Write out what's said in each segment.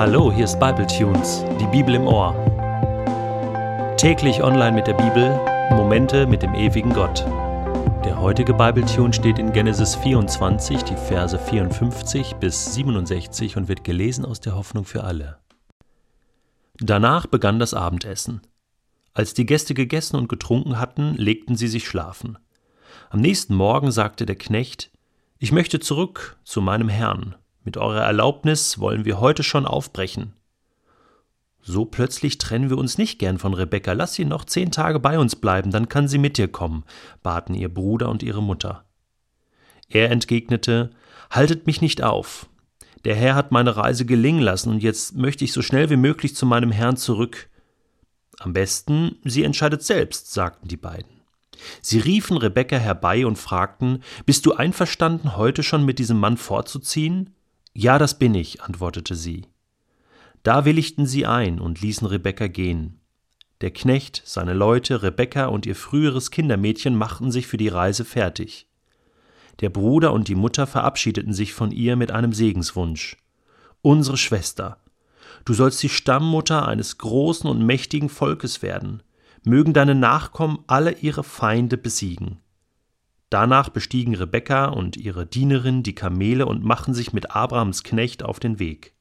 Hallo, hier ist Bible Tunes, die Bibel im Ohr. Täglich online mit der Bibel, Momente mit dem ewigen Gott. Der heutige Bible Tune steht in Genesis 24, die Verse 54 bis 67 und wird gelesen aus der Hoffnung für alle. Danach begann das Abendessen. Als die Gäste gegessen und getrunken hatten, legten sie sich schlafen. Am nächsten Morgen sagte der Knecht, ich möchte zurück zu meinem Herrn. Mit eurer Erlaubnis wollen wir heute schon aufbrechen. So plötzlich trennen wir uns nicht gern von Rebekka. Lass sie noch zehn Tage bei uns bleiben, dann kann sie mit dir kommen, baten ihr Bruder und ihre Mutter. Er entgegnete, Haltet mich nicht auf. Der Herr hat meine Reise gelingen lassen, und jetzt möchte ich so schnell wie möglich zu meinem Herrn zurück. Am besten, sie entscheidet selbst, sagten die beiden. Sie riefen Rebekka herbei und fragten, Bist du einverstanden, heute schon mit diesem Mann fortzuziehen? Ja, das bin ich, antwortete sie. Da willigten sie ein und ließen Rebekka gehen. Der Knecht, seine Leute, Rebekka und ihr früheres Kindermädchen machten sich für die Reise fertig. Der Bruder und die Mutter verabschiedeten sich von ihr mit einem Segenswunsch. Unsere Schwester, du sollst die Stammmutter eines großen und mächtigen Volkes werden, mögen deine Nachkommen alle ihre Feinde besiegen. Danach bestiegen Rebekka und ihre Dienerin die Kamele und machten sich mit Abrahams Knecht auf den Weg.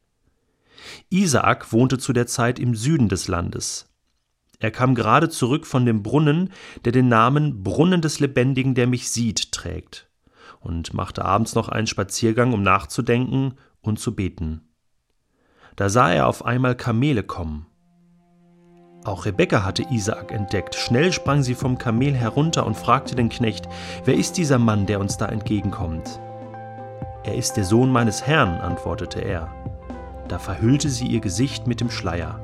Isaak wohnte zu der Zeit im Süden des Landes. Er kam gerade zurück von dem Brunnen, der den Namen Brunnen des Lebendigen, der mich sieht, trägt, und machte abends noch einen Spaziergang, um nachzudenken und zu beten. Da sah er auf einmal Kamele kommen. Auch Rebekka hatte Isaak entdeckt. Schnell sprang sie vom Kamel herunter und fragte den Knecht, wer ist dieser Mann, der uns da entgegenkommt? Er ist der Sohn meines Herrn, antwortete er. Da verhüllte sie ihr Gesicht mit dem Schleier.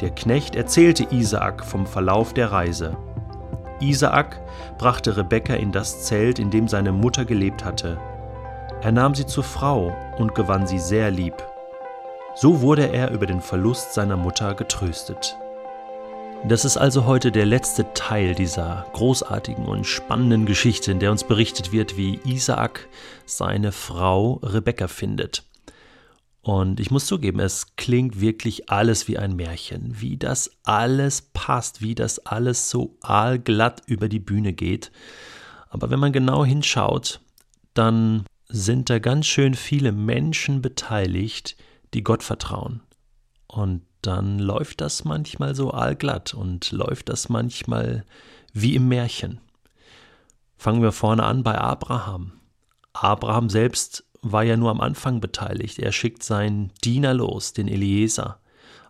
Der Knecht erzählte Isaak vom Verlauf der Reise. Isaak brachte Rebekka in das Zelt, in dem seine Mutter gelebt hatte. Er nahm sie zur Frau und gewann sie sehr lieb. So wurde er über den Verlust seiner Mutter getröstet. Das ist also heute der letzte Teil dieser großartigen und spannenden Geschichte, in der uns berichtet wird, wie Isaak seine Frau Rebekka findet. Und ich muss zugeben, es klingt wirklich alles wie ein Märchen, wie das alles passt, wie das alles so aalglatt über die Bühne geht. Aber wenn man genau hinschaut, dann sind da ganz schön viele Menschen beteiligt, die Gott vertrauen. Und dann läuft das manchmal so aalglatt und läuft das manchmal wie im Märchen. Fangen wir vorne an bei Abraham. Abraham selbst war ja nur am Anfang beteiligt. Er schickt seinen Diener los, den Eliezer.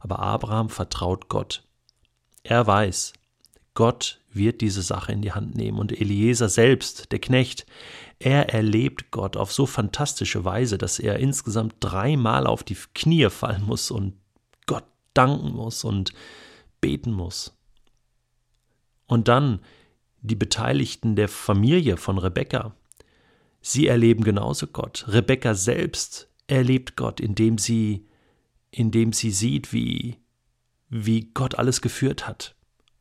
Aber Abraham vertraut Gott. Er weiß, Gott wird diese Sache in die Hand nehmen. Und Eliezer selbst, der Knecht, er erlebt Gott auf so fantastische Weise, dass er insgesamt dreimal auf die Knie fallen muss und danken muss und beten muss. Und dann die Beteiligten der Familie von Rebekka. Sie erleben genauso Gott. Rebekka selbst erlebt Gott, indem sie, indem sie sieht, wie, wie Gott alles geführt hat.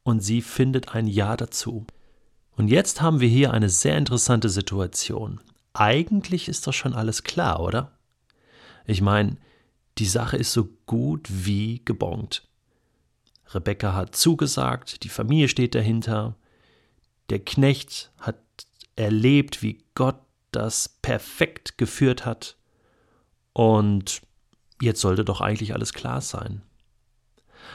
Und sie findet ein Ja dazu. Und jetzt haben wir hier eine sehr interessante Situation. Eigentlich ist doch schon alles klar, oder? Ich meine, die Sache ist so gut wie gebongt. Rebecca hat zugesagt, die Familie steht dahinter. Der Knecht hat erlebt, wie Gott das perfekt geführt hat. Und jetzt sollte doch eigentlich alles klar sein.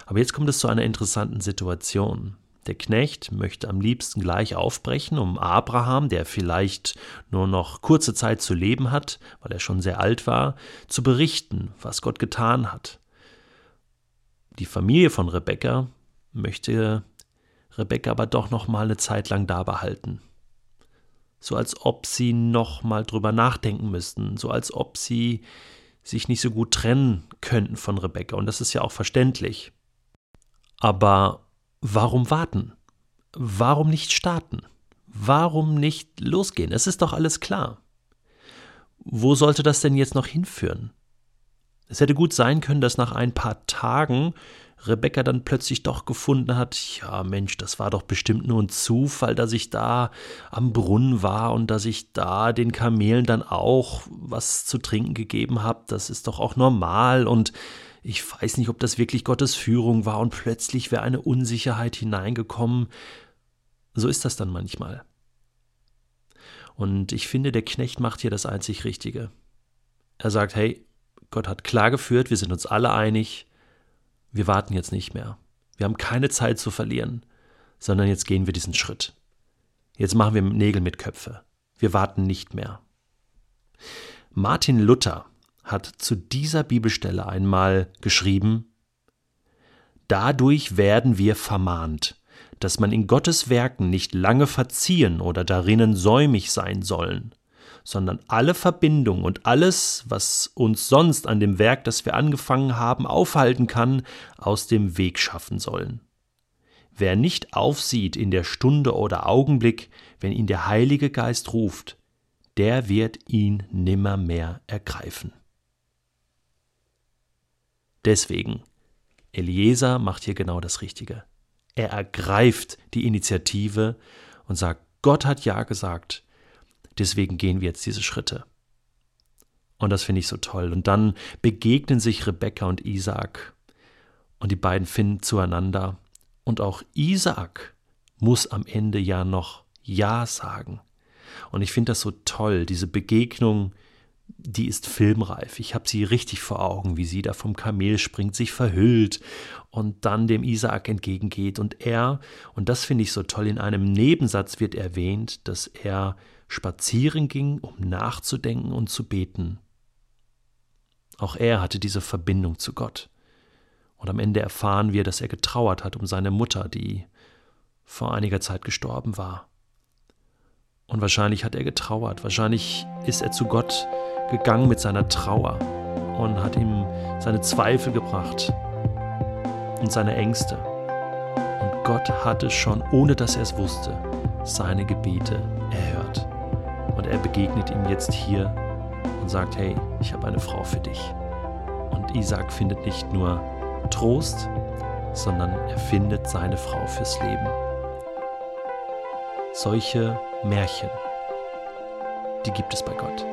Aber jetzt kommt es zu einer interessanten Situation. Der Knecht möchte am liebsten gleich aufbrechen, um Abraham, der vielleicht nur noch kurze Zeit zu leben hat, weil er schon sehr alt war, zu berichten, was Gott getan hat. Die Familie von Rebekka möchte Rebekka aber doch noch mal eine Zeit lang da behalten. So als ob sie noch mal drüber nachdenken müssten, so als ob sie sich nicht so gut trennen könnten von Rebekka. Und das ist ja auch verständlich. Aber Warum warten? Warum nicht starten? Warum nicht losgehen? Es ist doch alles klar. Wo sollte das denn jetzt noch hinführen? Es hätte gut sein können, dass nach ein paar Tagen Rebecca dann plötzlich doch gefunden hat, ja Mensch, das war doch bestimmt nur ein Zufall, dass ich da am Brunnen war und dass ich da den Kamelen dann auch was zu trinken gegeben habe, das ist doch auch normal und ich weiß nicht, ob das wirklich Gottes Führung war und plötzlich wäre eine Unsicherheit hineingekommen. So ist das dann manchmal. Und ich finde, der Knecht macht hier das einzig Richtige. Er sagt, hey, Gott hat klar geführt, wir sind uns alle einig, wir warten jetzt nicht mehr. Wir haben keine Zeit zu verlieren, sondern jetzt gehen wir diesen Schritt. Jetzt machen wir Nägel mit Köpfe. Wir warten nicht mehr. Martin Luther hat zu dieser Bibelstelle einmal geschrieben, Dadurch werden wir vermahnt, dass man in Gottes Werken nicht lange verziehen oder darinnen säumig sein sollen, sondern alle Verbindung und alles, was uns sonst an dem Werk, das wir angefangen haben, aufhalten kann, aus dem Weg schaffen sollen. Wer nicht aufsieht in der Stunde oder Augenblick, wenn ihn der Heilige Geist ruft, der wird ihn nimmermehr ergreifen. Deswegen, Eliezer macht hier genau das Richtige. Er ergreift die Initiative und sagt, Gott hat Ja gesagt, Deswegen gehen wir jetzt diese Schritte. Und das finde ich so toll. Und dann begegnen sich Rebekka und Isaak. Und die beiden finden zueinander. Und auch Isaak muss am Ende ja noch Ja sagen. Und ich finde das so toll, diese Begegnung, die ist filmreif. Ich habe sie richtig vor Augen, wie sie da vom Kamel springt, sich verhüllt und dann dem Isaak entgegengeht. Und er, und das finde ich so toll, in einem Nebensatz wird erwähnt, dass er spazieren ging, um nachzudenken und zu beten. Auch er hatte diese Verbindung zu Gott. Und am Ende erfahren wir, dass er getrauert hat um seine Mutter, die vor einiger Zeit gestorben war. Und wahrscheinlich hat er getrauert, wahrscheinlich ist er zu Gott gegangen mit seiner Trauer und hat ihm seine Zweifel gebracht und seine Ängste. Und Gott hatte schon, ohne dass er es wusste, seine Gebete erhört. Und er begegnet ihm jetzt hier und sagt, hey, ich habe eine Frau für dich. Und Isaac findet nicht nur Trost, sondern er findet seine Frau fürs Leben. Solche Märchen, die gibt es bei Gott.